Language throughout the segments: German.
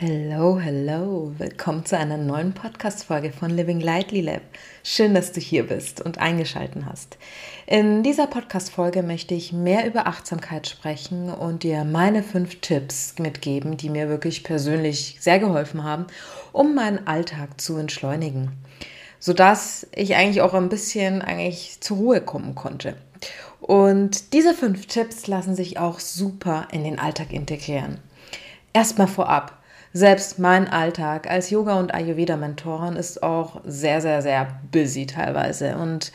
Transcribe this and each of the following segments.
Hello, hello, willkommen zu einer neuen Podcast-Folge von Living Lightly Lab. Schön, dass du hier bist und eingeschaltet hast. In dieser Podcast-Folge möchte ich mehr über Achtsamkeit sprechen und dir meine fünf Tipps mitgeben, die mir wirklich persönlich sehr geholfen haben, um meinen Alltag zu entschleunigen, sodass ich eigentlich auch ein bisschen eigentlich zur Ruhe kommen konnte. Und diese fünf Tipps lassen sich auch super in den Alltag integrieren. Erstmal vorab, selbst mein Alltag als Yoga- und Ayurveda-Mentorin ist auch sehr, sehr, sehr busy teilweise. Und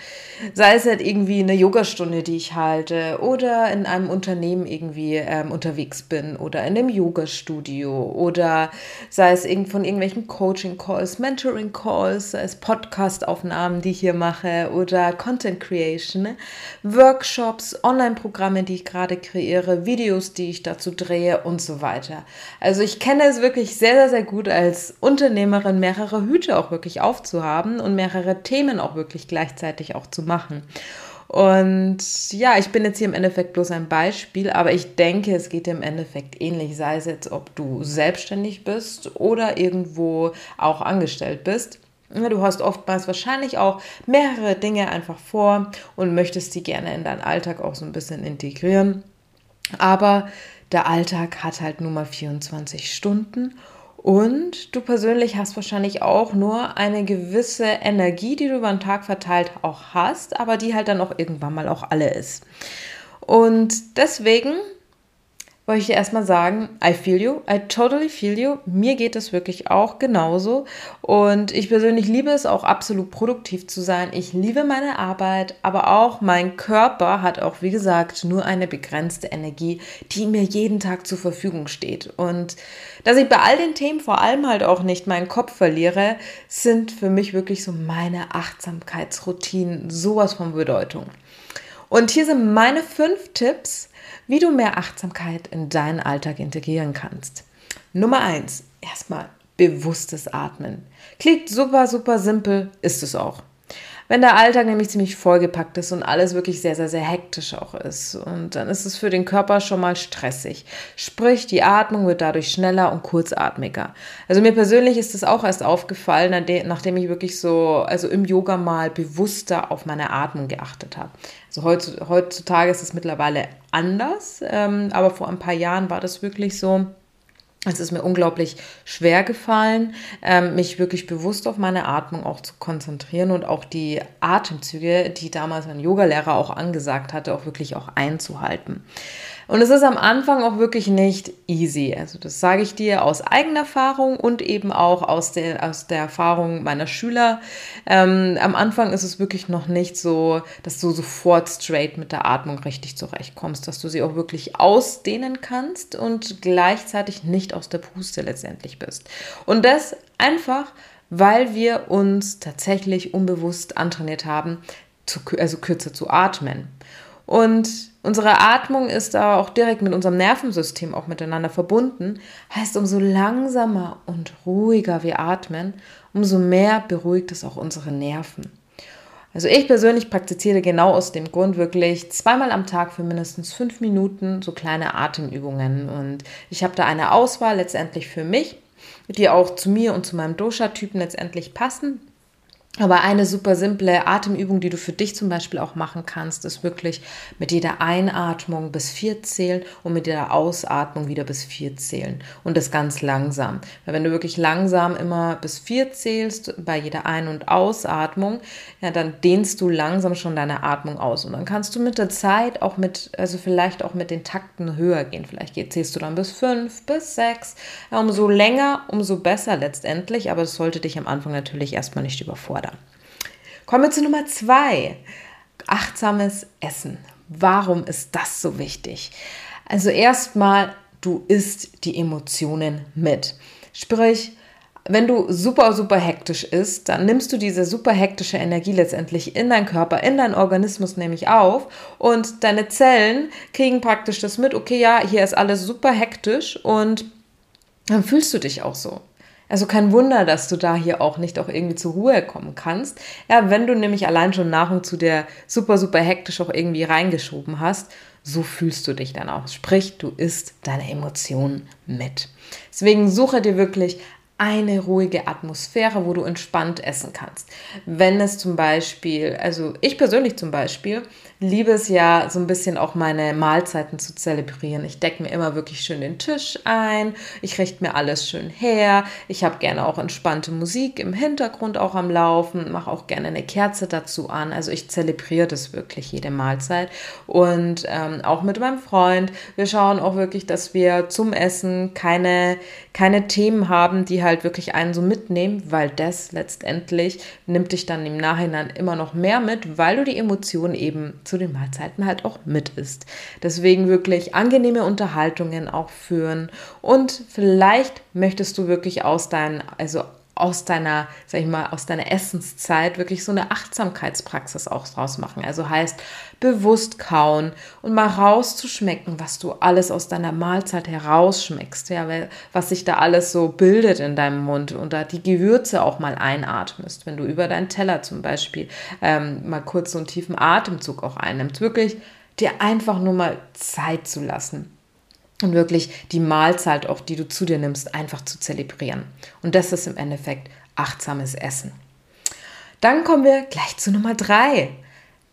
sei es halt irgendwie eine Yogastunde, die ich halte, oder in einem Unternehmen irgendwie ähm, unterwegs bin, oder in einem Yoga-Studio, oder sei es von irgendwelchen Coaching-Calls, Mentoring-Calls, sei es Podcast-Aufnahmen, die ich hier mache, oder Content-Creation, ne? Workshops, Online-Programme, die ich gerade kreiere, Videos, die ich dazu drehe und so weiter. Also ich kenne es wirklich wirklich sehr, sehr, sehr gut als Unternehmerin mehrere Hüte auch wirklich aufzuhaben und mehrere Themen auch wirklich gleichzeitig auch zu machen. Und ja, ich bin jetzt hier im Endeffekt bloß ein Beispiel, aber ich denke, es geht im Endeffekt ähnlich, sei es jetzt, ob du selbstständig bist oder irgendwo auch angestellt bist. Du hast oftmals wahrscheinlich auch mehrere Dinge einfach vor und möchtest die gerne in deinen Alltag auch so ein bisschen integrieren. Aber der Alltag hat halt nur mal 24 Stunden und du persönlich hast wahrscheinlich auch nur eine gewisse Energie, die du über den Tag verteilt auch hast, aber die halt dann auch irgendwann mal auch alle ist. Und deswegen wollte ich dir erstmal sagen, I feel you, I totally feel you. Mir geht es wirklich auch genauso. Und ich persönlich liebe es auch absolut produktiv zu sein. Ich liebe meine Arbeit, aber auch mein Körper hat auch, wie gesagt, nur eine begrenzte Energie, die mir jeden Tag zur Verfügung steht. Und dass ich bei all den Themen vor allem halt auch nicht meinen Kopf verliere, sind für mich wirklich so meine Achtsamkeitsroutinen sowas von Bedeutung. Und hier sind meine fünf Tipps, wie du mehr Achtsamkeit in deinen Alltag integrieren kannst. Nummer eins, erstmal bewusstes Atmen. Klingt super, super simpel, ist es auch. Wenn der Alltag nämlich ziemlich vollgepackt ist und alles wirklich sehr, sehr, sehr hektisch auch ist. Und dann ist es für den Körper schon mal stressig. Sprich, die Atmung wird dadurch schneller und kurzatmiger. Also mir persönlich ist es auch erst aufgefallen, nachdem ich wirklich so, also im Yoga mal bewusster auf meine Atmung geachtet habe. Also heutzutage ist es mittlerweile anders, ähm, aber vor ein paar Jahren war das wirklich so es ist mir unglaublich schwer gefallen, ähm, mich wirklich bewusst auf meine Atmung auch zu konzentrieren und auch die Atemzüge, die damals mein Yogalehrer auch angesagt hatte, auch wirklich auch einzuhalten. Und es ist am Anfang auch wirklich nicht easy. Also das sage ich dir aus eigener Erfahrung und eben auch aus der, aus der Erfahrung meiner Schüler. Ähm, am Anfang ist es wirklich noch nicht so, dass du sofort straight mit der Atmung richtig zurechtkommst, dass du sie auch wirklich ausdehnen kannst und gleichzeitig nicht aus der Puste letztendlich bist. Und das einfach, weil wir uns tatsächlich unbewusst antrainiert haben, zu, also kürzer zu atmen. Und unsere Atmung ist da auch direkt mit unserem Nervensystem auch miteinander verbunden. Heißt, umso langsamer und ruhiger wir atmen, umso mehr beruhigt es auch unsere Nerven. Also ich persönlich praktiziere genau aus dem Grund wirklich zweimal am Tag für mindestens fünf Minuten so kleine Atemübungen. Und ich habe da eine Auswahl letztendlich für mich, die auch zu mir und zu meinem Dosha-Typen letztendlich passen. Aber eine super simple Atemübung, die du für dich zum Beispiel auch machen kannst, ist wirklich mit jeder Einatmung bis vier zählen und mit jeder Ausatmung wieder bis vier zählen. Und das ganz langsam. Weil wenn du wirklich langsam immer bis vier zählst bei jeder Ein- und Ausatmung, ja, dann dehnst du langsam schon deine Atmung aus. Und dann kannst du mit der Zeit auch mit, also vielleicht auch mit den Takten höher gehen. Vielleicht zählst du dann bis fünf, bis sechs. Ja, umso länger, umso besser letztendlich. Aber es sollte dich am Anfang natürlich erstmal nicht überfordern fördern. Kommen wir zu Nummer zwei. Achtsames Essen. Warum ist das so wichtig? Also erstmal, du isst die Emotionen mit. Sprich, wenn du super, super hektisch isst, dann nimmst du diese super hektische Energie letztendlich in deinen Körper, in deinen Organismus nämlich auf und deine Zellen kriegen praktisch das mit, okay, ja, hier ist alles super hektisch und dann fühlst du dich auch so. Also kein Wunder, dass du da hier auch nicht auch irgendwie zur Ruhe kommen kannst. Ja, wenn du nämlich allein schon Nahrung zu der super, super hektisch auch irgendwie reingeschoben hast, so fühlst du dich dann auch. Sprich, du isst deine Emotionen mit. Deswegen suche dir wirklich eine ruhige Atmosphäre, wo du entspannt essen kannst. Wenn es zum Beispiel, also ich persönlich zum Beispiel, liebe es ja so ein bisschen auch meine Mahlzeiten zu zelebrieren. Ich decke mir immer wirklich schön den Tisch ein, ich richte mir alles schön her, ich habe gerne auch entspannte Musik im Hintergrund auch am Laufen, mache auch gerne eine Kerze dazu an. Also ich zelebriere das wirklich jede Mahlzeit und ähm, auch mit meinem Freund. Wir schauen auch wirklich, dass wir zum Essen keine, keine Themen haben, die halt wirklich einen so mitnehmen, weil das letztendlich nimmt dich dann im Nachhinein immer noch mehr mit, weil du die Emotionen eben zu den Mahlzeiten halt auch mit isst. Deswegen wirklich angenehme Unterhaltungen auch führen und vielleicht möchtest du wirklich aus deinen, also aus deiner, sag ich mal, aus deiner Essenszeit wirklich so eine Achtsamkeitspraxis auch draus machen. Also heißt bewusst kauen und mal rauszuschmecken, was du alles aus deiner Mahlzeit herausschmeckst, ja, was sich da alles so bildet in deinem Mund und da die Gewürze auch mal einatmest, wenn du über deinen Teller zum Beispiel ähm, mal kurz so einen tiefen Atemzug auch einnimmst, wirklich dir einfach nur mal Zeit zu lassen und wirklich die Mahlzeit auch, die du zu dir nimmst, einfach zu zelebrieren. Und das ist im Endeffekt achtsames Essen. Dann kommen wir gleich zu Nummer drei,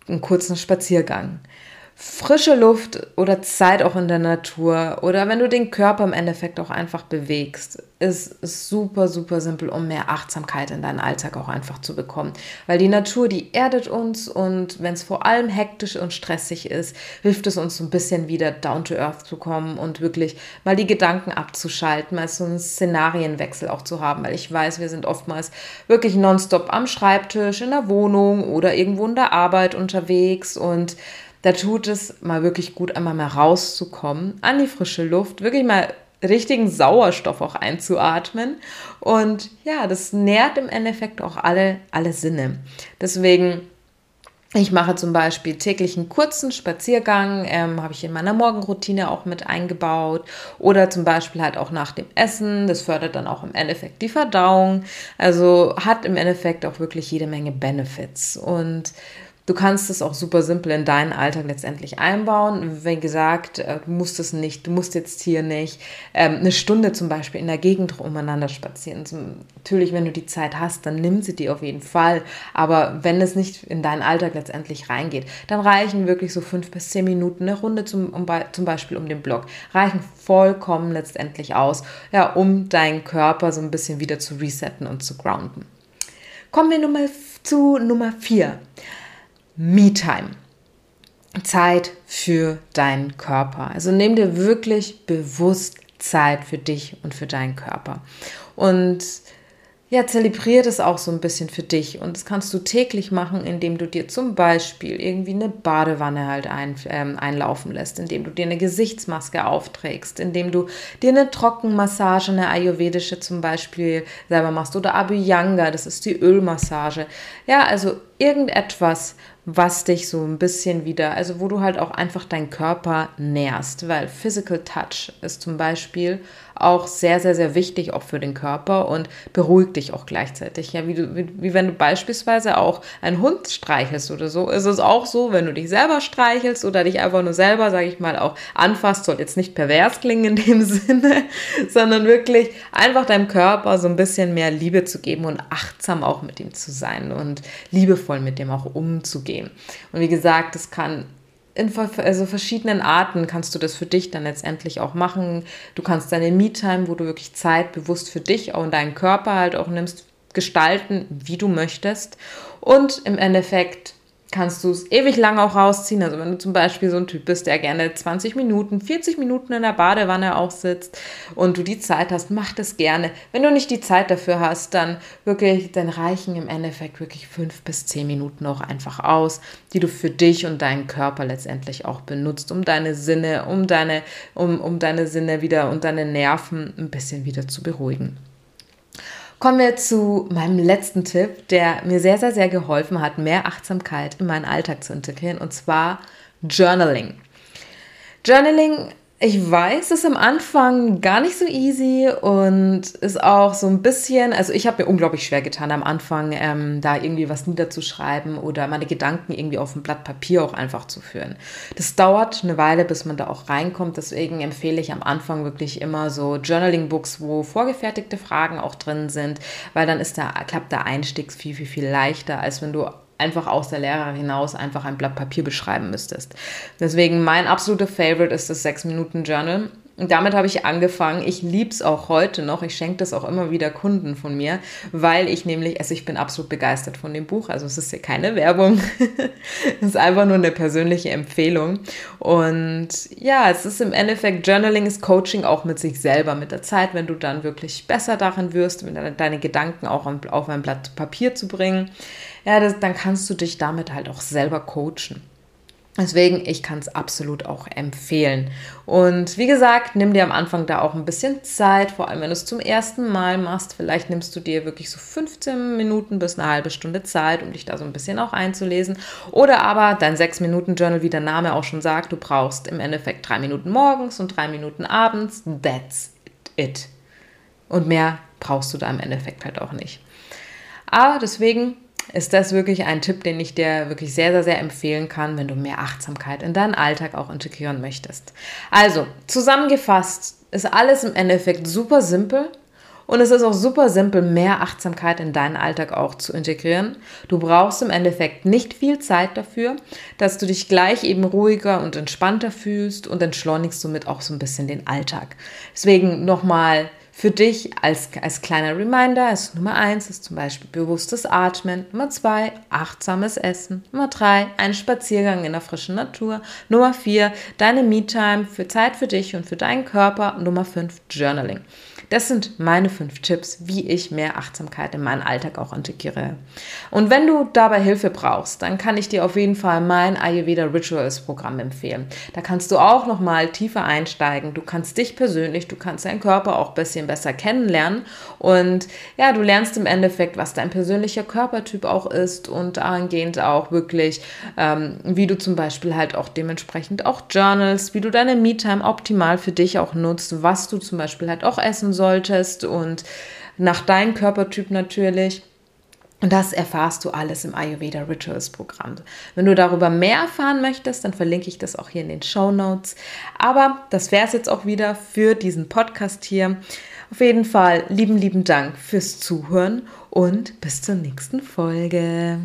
einen kurzen Spaziergang frische Luft oder Zeit auch in der Natur oder wenn du den Körper im Endeffekt auch einfach bewegst, ist, super, super simpel, um mehr Achtsamkeit in deinen Alltag auch einfach zu bekommen. Weil die Natur, die erdet uns und wenn es vor allem hektisch und stressig ist, hilft es uns so ein bisschen wieder down to earth zu kommen und wirklich mal die Gedanken abzuschalten, mal so einen Szenarienwechsel auch zu haben. Weil ich weiß, wir sind oftmals wirklich nonstop am Schreibtisch, in der Wohnung oder irgendwo in der Arbeit unterwegs und da tut es mal wirklich gut, einmal mal rauszukommen, an die frische Luft, wirklich mal richtigen Sauerstoff auch einzuatmen. Und ja, das nährt im Endeffekt auch alle, alle Sinne. Deswegen ich mache zum Beispiel täglich einen kurzen Spaziergang, ähm, habe ich in meiner Morgenroutine auch mit eingebaut. Oder zum Beispiel halt auch nach dem Essen. Das fördert dann auch im Endeffekt die Verdauung. Also hat im Endeffekt auch wirklich jede Menge Benefits. Und Du kannst es auch super simpel in deinen Alltag letztendlich einbauen. Wie gesagt, äh, du musst es nicht, du musst jetzt hier nicht ähm, eine Stunde zum Beispiel in der Gegend umeinander spazieren. Natürlich, wenn du die Zeit hast, dann nimm sie dir auf jeden Fall. Aber wenn es nicht in deinen Alltag letztendlich reingeht, dann reichen wirklich so fünf bis zehn Minuten eine Runde zum, um, zum Beispiel um den Block. Reichen vollkommen letztendlich aus, ja, um deinen Körper so ein bisschen wieder zu resetten und zu grounden. Kommen wir nun mal zu Nummer vier. Me-Time. Zeit für deinen Körper. Also nimm dir wirklich bewusst Zeit für dich und für deinen Körper. Und ja, zelebriere das auch so ein bisschen für dich. Und das kannst du täglich machen, indem du dir zum Beispiel irgendwie eine Badewanne halt ein, ähm, einlaufen lässt, indem du dir eine Gesichtsmaske aufträgst, indem du dir eine Trockenmassage, eine ayurvedische zum Beispiel selber machst oder Abhyanga, das ist die Ölmassage. Ja, also irgendetwas, was dich so ein bisschen wieder, also wo du halt auch einfach deinen Körper nährst, weil Physical Touch ist zum Beispiel auch sehr, sehr, sehr wichtig auch für den Körper und beruhigt dich auch gleichzeitig. Ja, wie, du, wie, wie wenn du beispielsweise auch einen Hund streichelst oder so, ist es auch so, wenn du dich selber streichelst oder dich einfach nur selber, sage ich mal, auch anfasst, soll jetzt nicht pervers klingen in dem Sinne, sondern wirklich einfach deinem Körper so ein bisschen mehr Liebe zu geben und achtsam auch mit ihm zu sein und liebevoll mit dem auch umzugehen. Und wie gesagt, es kann in also verschiedenen Arten kannst du das für dich dann letztendlich auch machen. Du kannst deine Me-Time, wo du wirklich Zeit bewusst für dich und deinen Körper halt auch nimmst, gestalten, wie du möchtest. Und im Endeffekt kannst du es ewig lang auch rausziehen. Also wenn du zum Beispiel so ein Typ bist, der gerne 20 Minuten, 40 Minuten in der Badewanne auch sitzt und du die Zeit hast, mach das gerne. Wenn du nicht die Zeit dafür hast, dann wirklich, dann reichen im Endeffekt wirklich fünf bis zehn Minuten auch einfach aus, die du für dich und deinen Körper letztendlich auch benutzt, um deine Sinne, um deine, um, um deine Sinne wieder und deine Nerven ein bisschen wieder zu beruhigen. Kommen wir zu meinem letzten Tipp, der mir sehr, sehr, sehr geholfen hat, mehr Achtsamkeit in meinen Alltag zu integrieren, und zwar Journaling. Journaling ich weiß, es ist am Anfang gar nicht so easy und ist auch so ein bisschen, also ich habe mir unglaublich schwer getan am Anfang, ähm, da irgendwie was niederzuschreiben oder meine Gedanken irgendwie auf ein Blatt Papier auch einfach zu führen. Das dauert eine Weile, bis man da auch reinkommt. Deswegen empfehle ich am Anfang wirklich immer so Journaling-Books, wo vorgefertigte Fragen auch drin sind, weil dann ist der, klappt der Einstieg viel, viel, viel leichter, als wenn du einfach aus der Lehre hinaus einfach ein Blatt Papier beschreiben müsstest. Deswegen mein absoluter Favorite ist das 6-Minuten-Journal. Und damit habe ich angefangen. Ich liebe es auch heute noch. Ich schenke das auch immer wieder Kunden von mir, weil ich nämlich, also ich bin absolut begeistert von dem Buch. Also es ist ja keine Werbung. es ist einfach nur eine persönliche Empfehlung. Und ja, es ist im Endeffekt, Journaling ist Coaching auch mit sich selber mit der Zeit, wenn du dann wirklich besser darin wirst, deine Gedanken auch auf ein Blatt Papier zu bringen ja, das, dann kannst du dich damit halt auch selber coachen. Deswegen, ich kann es absolut auch empfehlen. Und wie gesagt, nimm dir am Anfang da auch ein bisschen Zeit, vor allem wenn du es zum ersten Mal machst. Vielleicht nimmst du dir wirklich so 15 Minuten bis eine halbe Stunde Zeit, um dich da so ein bisschen auch einzulesen. Oder aber dein 6-Minuten-Journal, wie der Name auch schon sagt, du brauchst im Endeffekt drei Minuten morgens und drei Minuten abends. That's it. Und mehr brauchst du da im Endeffekt halt auch nicht. Aber deswegen ist das wirklich ein Tipp, den ich dir wirklich sehr, sehr, sehr empfehlen kann, wenn du mehr Achtsamkeit in deinen Alltag auch integrieren möchtest. Also, zusammengefasst ist alles im Endeffekt super simpel. Und es ist auch super simpel, mehr Achtsamkeit in deinen Alltag auch zu integrieren. Du brauchst im Endeffekt nicht viel Zeit dafür, dass du dich gleich eben ruhiger und entspannter fühlst und entschleunigst somit auch so ein bisschen den Alltag. Deswegen nochmal für dich als, als kleiner Reminder ist Nummer eins ist zum Beispiel bewusstes Atmen, Nummer zwei achtsames Essen, Nummer drei ein Spaziergang in der frischen Natur, Nummer vier deine Me-Time für Zeit für dich und für deinen Körper, Nummer fünf Journaling. Das sind meine fünf Tipps, wie ich mehr Achtsamkeit in meinen Alltag auch integriere. Und wenn du dabei Hilfe brauchst, dann kann ich dir auf jeden Fall mein Ayurveda Rituals Programm empfehlen. Da kannst du auch noch mal tiefer einsteigen. Du kannst dich persönlich, du kannst deinen Körper auch ein bisschen besser kennenlernen und ja, du lernst im Endeffekt, was dein persönlicher Körpertyp auch ist und dahingehend auch wirklich, ähm, wie du zum Beispiel halt auch dementsprechend auch journals, wie du deine Me-Time optimal für dich auch nutzt, was du zum Beispiel halt auch essen solltest und nach deinem Körpertyp natürlich. Und das erfahrst du alles im Ayurveda Rituals Programm. Wenn du darüber mehr erfahren möchtest, dann verlinke ich das auch hier in den Show Notes. Aber das wäre es jetzt auch wieder für diesen Podcast hier. Auf jeden Fall lieben, lieben Dank fürs Zuhören und bis zur nächsten Folge.